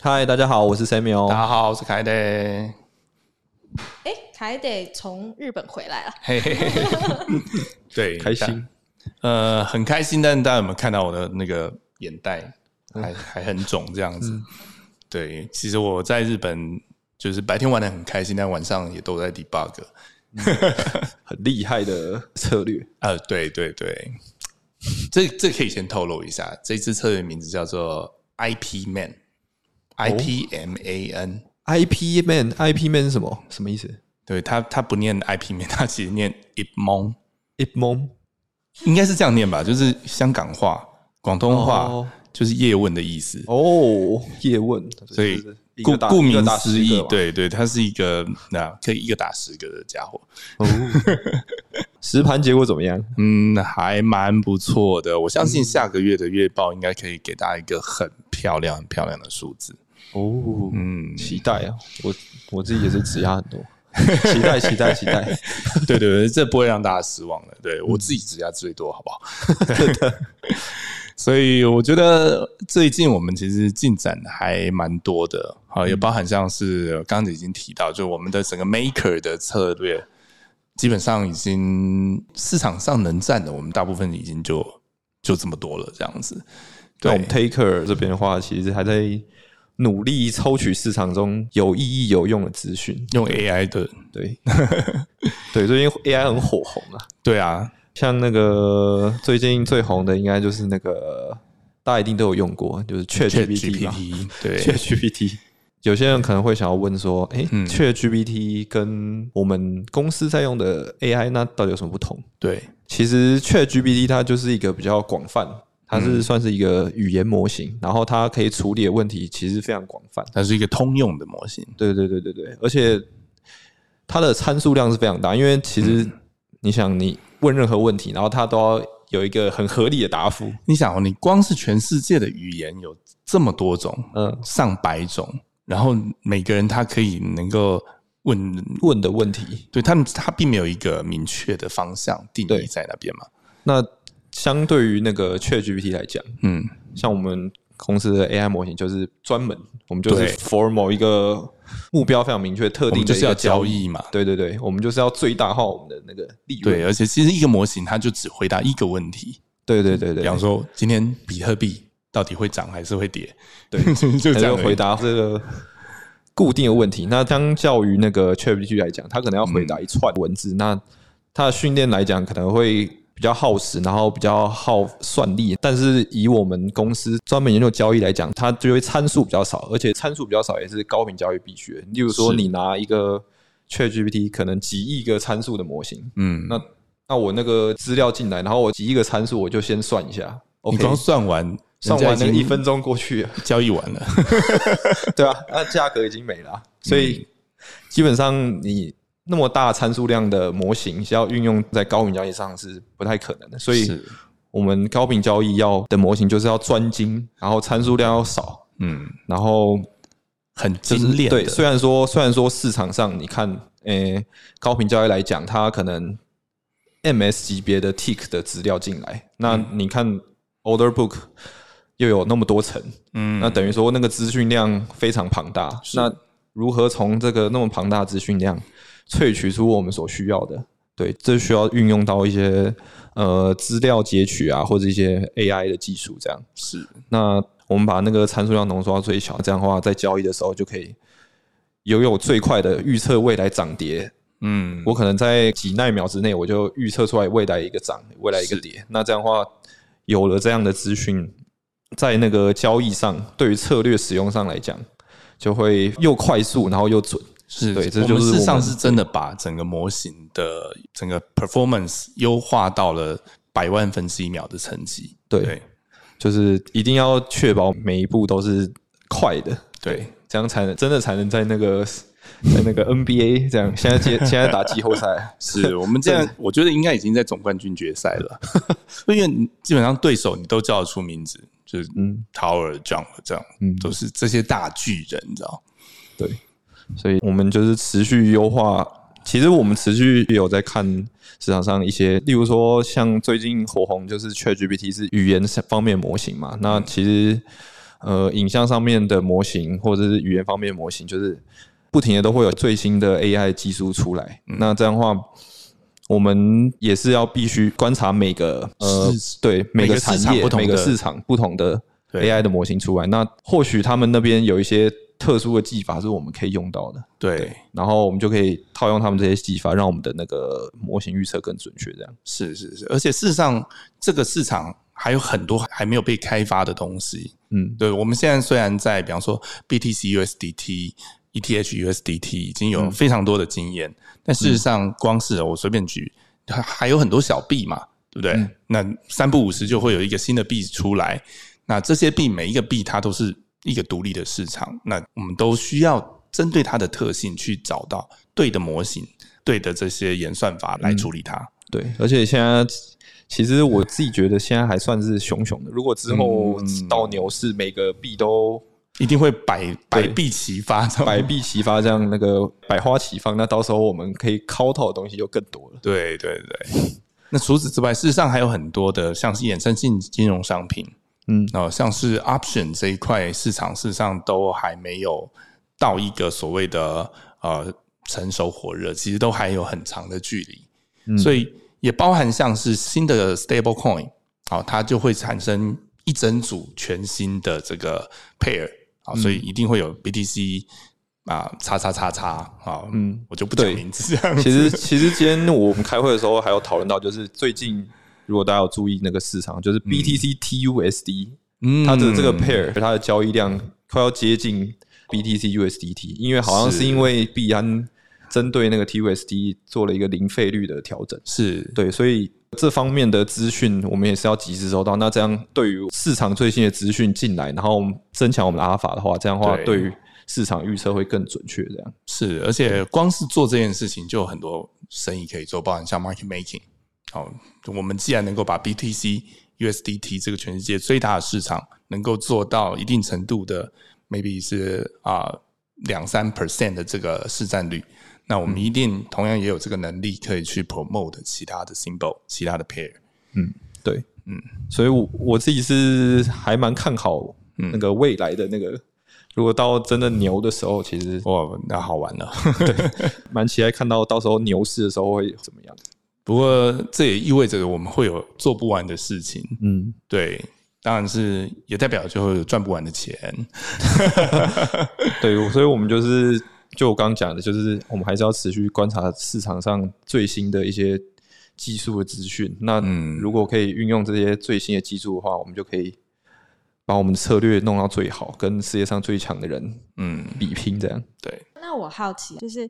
嗨，大家好，我是 Samuel。大家好，我是凯德。哎，凯德从日本回来了，嘿嘿嘿，对，开心，呃，很开心。但大家有没有看到我的那个眼袋还还很肿这样子？对，其实我在日本就是白天玩的很开心，但晚上也都在 debug。很厉害的策略。呃，对对对，这这可以先透露一下，这支策略名字叫做 IP Man，I P M A N。IP man，IP man 是什么？什么意思对他，他不念 IP Man，他其实念 Ip Mon，？Ip mon 应该是这样念吧？就是香港话、广东话，哦就是叶问的意思。哦，叶问，所以顾顾名思义对对，他是一个那可以一个打十个的家伙。哦，实盘结果怎么样？嗯，还蛮不错的。我相信下个月的月报应该可以给大家一个很漂亮、很漂亮的数字。哦，嗯，期待啊！我我自己也是指压很多，期待期待期待。对对对，这不会让大家失望的。对我自己指压最多，好不好？所以我觉得最近我们其实进展还蛮多的，好，也包含像是刚才已经提到，就我们的整个 maker 的策略，基本上已经市场上能占的，我们大部分已经就就这么多了，这样子。对，我们 Taker 这边的话，其实还在努力抽取市场中有意义、有用的资讯。用 AI 的，对，对，最近 AI 很火红啊。对啊，像那个最近最红的，应该就是那个大家一定都有用过，就是 ChatGPT 嘛。对 ChatGPT，有些人可能会想要问说，哎、嗯 c h a t GPT 跟我们公司在用的 AI 那到底有什么不同？对，其实 ChatGPT 它就是一个比较广泛，它嗯是算是一个语言模型，然后它可以处理的问题其实非常广泛。它是一个通用的模型。对对对对对，而且它的参数量是非常大，因为其实嗯你想，你问任何问题，然后它都要有一个很合理的答复。你想哦，你光是全世界的语言有这么多种，嗯，上百种，然后每个人他可以能够问，问的问题，对他们他并没有一个明确的方向定义在那边嘛。那相对于那个 ChatGPT 来讲，嗯，像我们公司的 AI 模型就是专门，我们就是 for 某一个目标非常明确、特定的一个我们就是要交易。嘛。对对对，我们就是要最大化我们的那个利润。对，而且其实一个模型它就只回答一个问题，对对对对，比方说今天比特币到底会涨还是会跌？对 就这样而已他就回答这个固定的问题。那相较于那个 ChatGPT 来讲，它可能要回答一串文字，那它的训练来讲可能会比较耗时，然后比较耗算力。但是以我们公司专门研究交易来讲，它就会参数比较少，而且参数比较少也是高频交易必须的。例如说，你拿一个 ChatGPT 可能几亿个参数的模型，嗯，那那我那个资料进来，然后我几亿个参数，我就先算一下。你 OK，光算完，算完那一分钟过去。交易完了。对啊，那价格已经没了啊、所以基本上你那么大参数量的模型要运用在高频交易上是不太可能的，所以我们高频交易要的模型就是要专精，然后参数量要少，嗯，然后很精炼的。对，虽然说虽然说市场上你看，诶、高频交易来讲，它可能 MS 级别的 tick 的资料进来，那嗯。你看 order book 又有那么多层，嗯，那等于说那个资讯量非常庞大。那如何从这个那么庞大的资讯量萃取出我们所需要的？对，这需要运用到一些呃资料截取啊，或者一些 AI 的技术这样。是那我们把那个参数量浓缩到最小，这样的话，在交易的时候就可以拥有最快的预测未来涨跌。嗯，我可能在几奈秒之内，我就预测出来未来一个涨，未来一个跌。那这样的话，有了这样的资讯，在那个交易上，对于策略使用上来讲，就会又快速，然后又准。是对这我就是事实上是真的把整个模型的整个 performance 优化到了百万分之一秒的成绩。对对就是一定要确保每一步都是快的，对，这样才能真的才能在那个在那个 NBA 这样，现在接现在打季后赛，是我们这样，我觉得应该已经在总冠军决赛了，因为基本上对手你都叫得出名字，就是嗯。Tower Jump 这样，嗯。都是这些大巨人，你知道？对，所以我们就是持续优化。其实我们持续有在看市场上一些，例如说像最近火红就是 ChatGPT 是语言方面模型嘛，那其实呃影像上面的模型或者是语言方面的模型，就是不停的都会有最新的 AI 技术出来。那这样的话，我们也是要必须观察每个呃对每每个个产业每个市场不同的 AI 的模型出来。那或许他们那边有一些特殊的技法是我们可以用到的。对，然后我们就可以套用他们这些技法，让我们的那个模型预测更准确。这样，是是是，而且事实上，这个市场还有很多还没有被开发的东西。嗯，对，我们现在虽然在比方说 BTC USDT、ETH USDT 已经有非常多的经验，但事实上，光是我随便举，还还有很多小币嘛，对不对？那三不五十就会有一个新的币出来，那这些币每一个币它都是一个独立的市场，那我们都需要针对它的特性去找到对的模型、对的这些演算法来处理它。对。而且现在其实我自己觉得现在还算是熊熊的。如果之后嗯到牛市，每个币都一定会百百币齐发，百币齐发，这样那个百花齐放，那到时候我们可以敲套的东西就更多了。对对对。那除此之外，事实上还有很多的，像是衍生性金融商品，嗯，哦，像是 option 这一块市场，事实上都还没有到一个所谓的呃成熟火热，其实都还有很长的距离。嗯所以也包含像是新的 stable coin，好、它就会产生一整组全新的这个 pair，好、所以一定会有 BTC 啊，叉叉叉叉啊，嗯，我就不讲名字这样。其实其实今天我们开会的时候还有讨论到，就是最近如果大家有注意那个市场，就是 BTC TUSD，、嗯它的这个 pair 它的交易量快要接近 BTC USDT，因为好像是是因为币安针对那个 TUSD 做了一个零费率的调整，是对，所以这方面的资讯我们也是要及时收到。那这样对于市场最新的资讯进来，然后增强我们的阿尔法的话，这样的话对对于市场预测会更准确。这样，是，而且光是做这件事情就有很多生意可以做，包含像 market making。好，我们既然能够把 BTC、USDT 这个全世界最大的市场能够做到一定程度的，maybe 是啊两三 percent 的这个市占率，那我们一定同样也有这个能力可以去 promote 其他的 symbol、其他的 pair。嗯对，嗯，所以我我自己是还蛮看好那个未来的那个。如果到真的牛的时候，其实哇，那好玩了。蛮期待看到到时候牛市的时候会怎么样。不过这也意味着我们会有做不完的事情。嗯，对，当然是也代表就会有赚不完的钱。对，所以我们就是就我刚刚讲的，就是我们还是要持续观察市场上最新的一些技术的资讯。那嗯如果可以运用这些最新的技术的话，我们就可以把我们的策略弄到最好，跟世界上最强的人嗯，比拼。这样，对，那我好奇，就是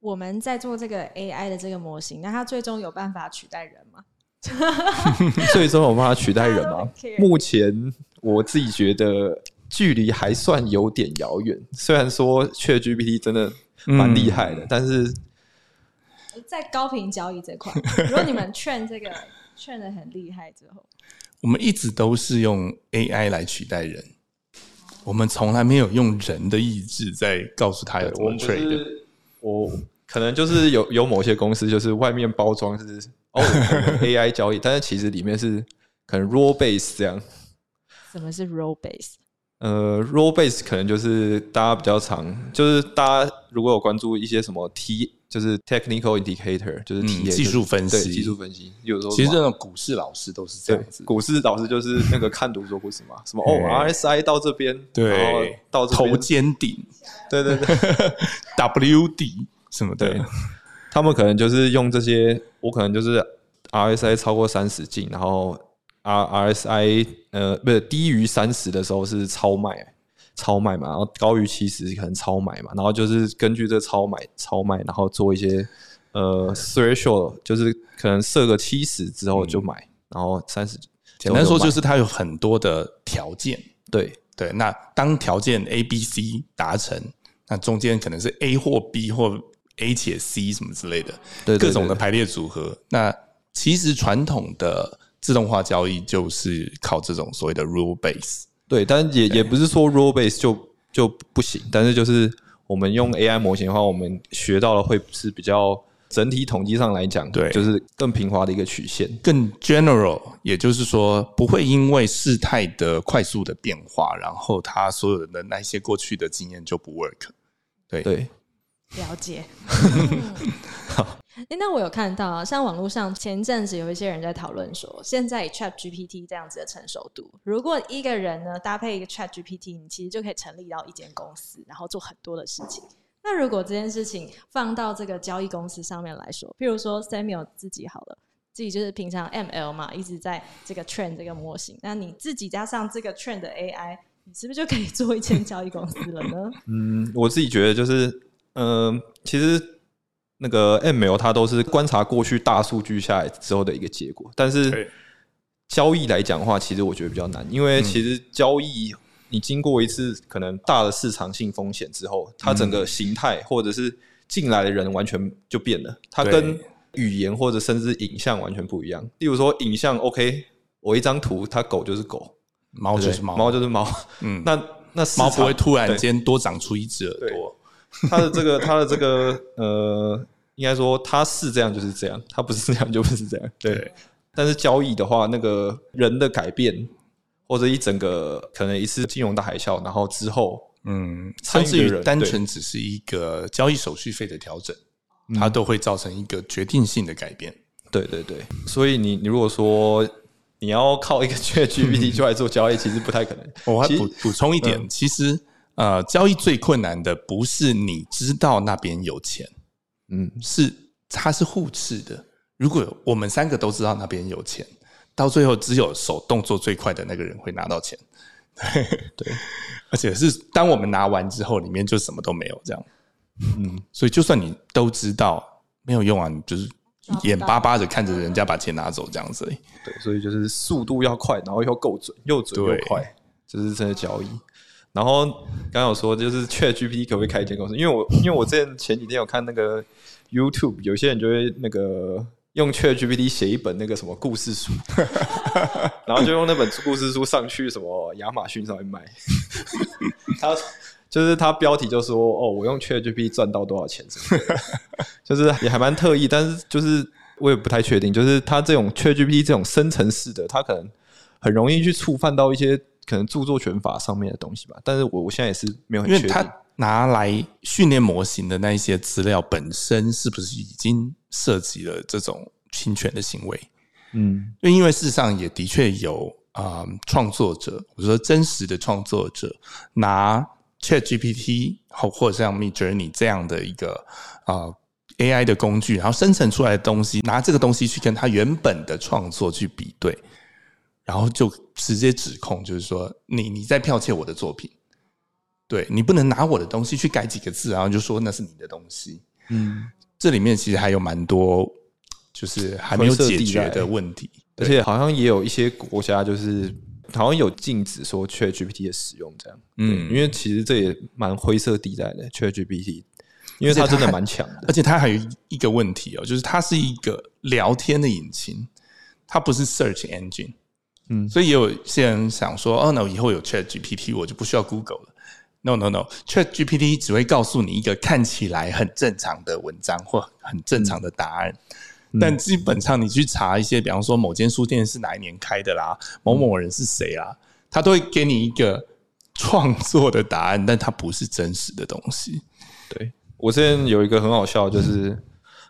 我们在做这个 AI 的这个模型，那它最终有办法取代人吗？最终有办法取代人吗？目前我自己觉得距离还算有点遥远。虽然说 ChatGPT 真的蛮厉害的，但是在高频交易这块，如果你们劝这个 劝的很厉害之后，我们一直都是用 AI 来取代人，我们从来没有用人的意志在告诉他要怎么我们 trade。是我可能就是有有某些公司就是外面包装是哦 AI 交易，但是其实里面是可能 rule base 这样。什么是 role base？呃，rule base 可能就是大家比较常，就是大家如果有关注一些什么 T，就是 technical indicator，就是嗯 T、技术分析。对技术分析。有时候其实这种股市老师都是这样子，股市老师就是那个看图说故事嘛，什么 哦 RSI 到这边，然后对，到这头肩顶。对 对对。W 底什么的。对，他们可能就是用这些，我可能就是 RSI 超过三十进，然后 R RSI 呃不是低于三十的时候是超卖，超卖嘛，然后高于七十可能超买嘛，然后就是根据这超买超卖，然后做一些呃 threshold，就是可能设个七十之后就买，然后三十简单说就是是它有很多的条件。对对，那当条件 A、B、C 达成，那中间可能是 A 或 B 或 A 且 C 什么之类的，各种的排列组合。那其实传统的自动化交易就是靠这种所谓的 rule base。对，但也也不是说 role base 就就不行，但是就是我们用 AI 模型的话，我们学到了会是比较整体统计上来讲，对就是更平滑的一个曲线。更 general，也就是说，不会因为事态的快速的变化，然后他所有的那些过去的经验就不 work。对对，了解。诶那我有看到啊，像网络上前阵子有一些人在讨论说，现在 Chat GPT 这样子的成熟度，如果一个人呢搭配一个 Chat GPT，你其实就可以成立到一间公司，然后做很多的事情。那如果这件事情放到这个交易公司上面来说，譬如说 Samuel 自己好了，自己就是平常 ML 嘛，一直在这个 train 这个模型，那你自己加上这个 train 的 AI，你是不是就可以做一间交易公司了呢？嗯，我自己觉得就是，嗯、其实那个 ML 它都是观察过去大数据下来之后的一个结果，但是交易来讲的话，其实我觉得比较难，因为其实交易你经过一次可能大的市场性风险之后，它整个形态或者是进来的人完全就变了，它跟语言或者甚至影像完全不一样。例如说影像，OK，我一张图，它狗就是狗，猫就是猫，猫就是猫，嗯那那猫不会突然间多长出一只耳朵。他的这个，他的这个，呃，应该说他是这样就是这样，他不是这样就不是这样。对，但是交易的话，那个人的改变，或者一整个可能一次金融大海啸，然后之后，嗯，甚至于单纯只是一个交易手续费的调整，它都会造成一个决定性的改变。对对对，所以你你如果说你要靠一个 ChatGPT 就来做交易，其实不太可能。我还补补充一点，其实呃，交易最困难的不是你知道那边有钱，嗯，是它是互斥的。如果我们三个都知道那边有钱，到最后只有手动作最快的那个人会拿到钱。对，而且是当我们拿完之后，里面就什么都没有这样。嗯，所以就算你都知道没有用啊，你就是眼巴巴的看着人家把钱拿走这样子。对，所以就是速度要快，然后又够准，又准又快，这是真的交易。然后刚刚有说，就是 Chat GPT 可不可以开一间公司？因为我因为我之前前几天有看那个 YouTube，有些人就会那个用 Chat GPT 写一本那个什么故事书，然后就用那本故事书上去什么亚马逊上面卖。他就是他标题就说哦，我用 Chat GPT 赚到多少钱，就是也还蛮特意，但是就是我也不太确定，就是他这种 Chat GPT 这种生成式的，他可能很容易去触犯到一些可能著作权法上面的东西吧。但是我我现在也是没有很因为确定。它拿来训练模型的那一些资料本身，是不是已经涉及了这种侵权的行为？嗯就因为事实上也的确有啊，呃创、作者，我说真实的创作者拿 Chat GPT 或或者像 Mid Journey 这样的一个啊、呃 AI 的工具，然后生成出来的东西，拿这个东西去跟他原本的创作去比对，然后就直接指控，就是说你你在剽窃我的作品，对你不能拿我的东西去改几个字，然后就说那是你的东西。嗯，这里面其实还有蛮多就是还没有解决的问题，而且好像也有一些国家就是好像有禁止说 Chat GPT 的使用这样。嗯嗯，因为其实这也蛮灰色地带的 Chat GPT，因为它真的蛮强的。而且它还有一个问题哦，就是它是一个聊天的引擎，它不是 search engine。嗯。所以也有些人想说，哦，那我以后有 Chat GPT，我就不需要 Google 了。No No No，Chat GPT 只会告诉你一个看起来很正常的文章或很正常的答案，但基本上你去查一些，比方说某间书店是哪一年开的啦，某某人是谁啦，他都会给你一个创作的答案，但它不是真实的东西。对。我之前有一个很好笑，就是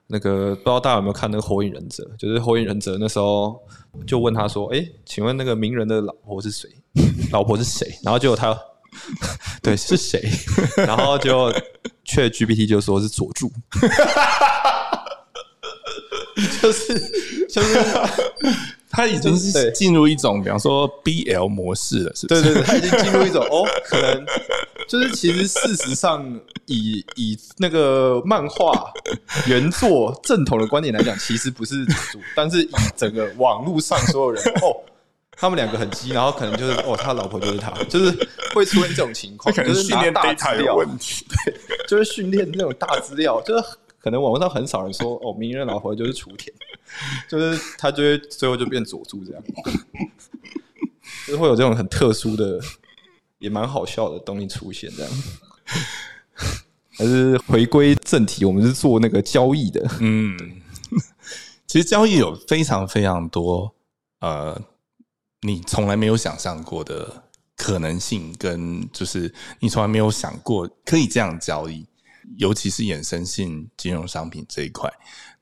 那个不知道大家有没有看那个《火影忍者》，就是《火影忍者》那时候就问他说：“哎、请问那个鸣人的老婆是谁？老婆是谁？”然后结果他 对是谁？然后就却 GPT 就说是佐助，就是就是他已经是进入一种，比方说 BL 模式了，是不是？对对对，他已经进入一种哦，可能就是其实事实上以以那个漫画原作正统的观点来讲，其实不是但是以整个网络上所有人哦。他们两个很激，然后可能就是哦，他老婆就是他，就是会出现这种情况，可能就是训练大资料，有问题。就是训练那种大资料，就是可能网络上很少人说哦，鸣人老婆就是雏田，就是他就会最后就变佐助这样，就是会有这种很特殊的，也蛮好笑的东西出现这样。还是回归正题，我们是做那个交易的。嗯，其实交易有非常非常多呃，你从来没有想象过的可能性，跟就是你从来没有想过可以这样交易，尤其是衍生性金融商品这一块。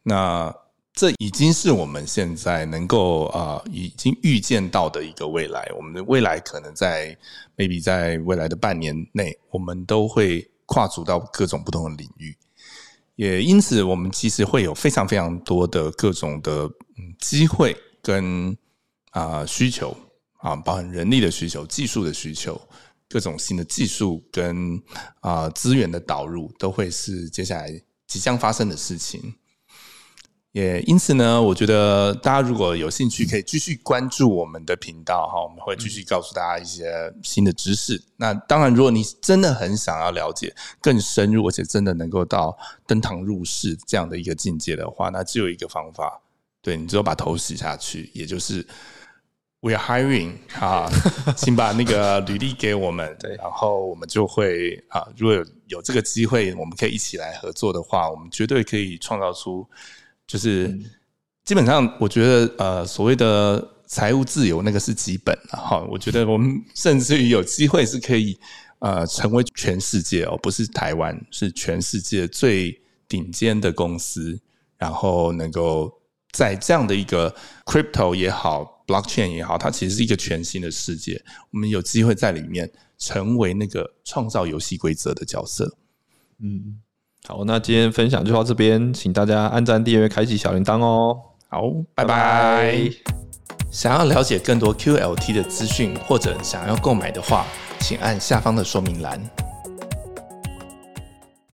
那这已经是我们现在能够啊，已经预见到的一个未来。我们的未来可能在 maybe 在未来的半年内，我们都会跨足到各种不同的领域。也因此，我们其实会有非常非常多的各种的嗯机会跟啊需求啊，包含人力的需求、技术的需求、各种新的技术跟啊资源的导入，都会是接下来即将发生的事情。也因此呢，我觉得大家如果有兴趣，可以继续关注我们的频道哈，我们会继续告诉大家一些新的知识。那当然，如果你真的很想要了解更深入，而且真的能够到登堂入室这样的一个境界的话，那只有一个方法，对你只有把头洗下去，也就是 We are hiring 啊，请把那个履历给我们，对，然后我们就会啊，如果有有这个机会，我们可以一起来合作的话，我们绝对可以创造出。就是基本上，我觉得呃，所谓的财务自由那个是基本了哈。我觉得我们甚至于有机会是可以呃，成为全世界哦，不是台湾，是全世界最顶尖的公司，然后能够在这样的一个 crypto 也好，blockchain 也好，它其实是一个全新的世界。我们有机会在里面成为那个创造游戏规则的角色。嗯。好，那今天分享就到这边，请大家按赞、订阅、开启小铃铛哦。好，拜拜。想要了解更多 QLT 的资讯，或者想要购买的话，请按下方的说明栏。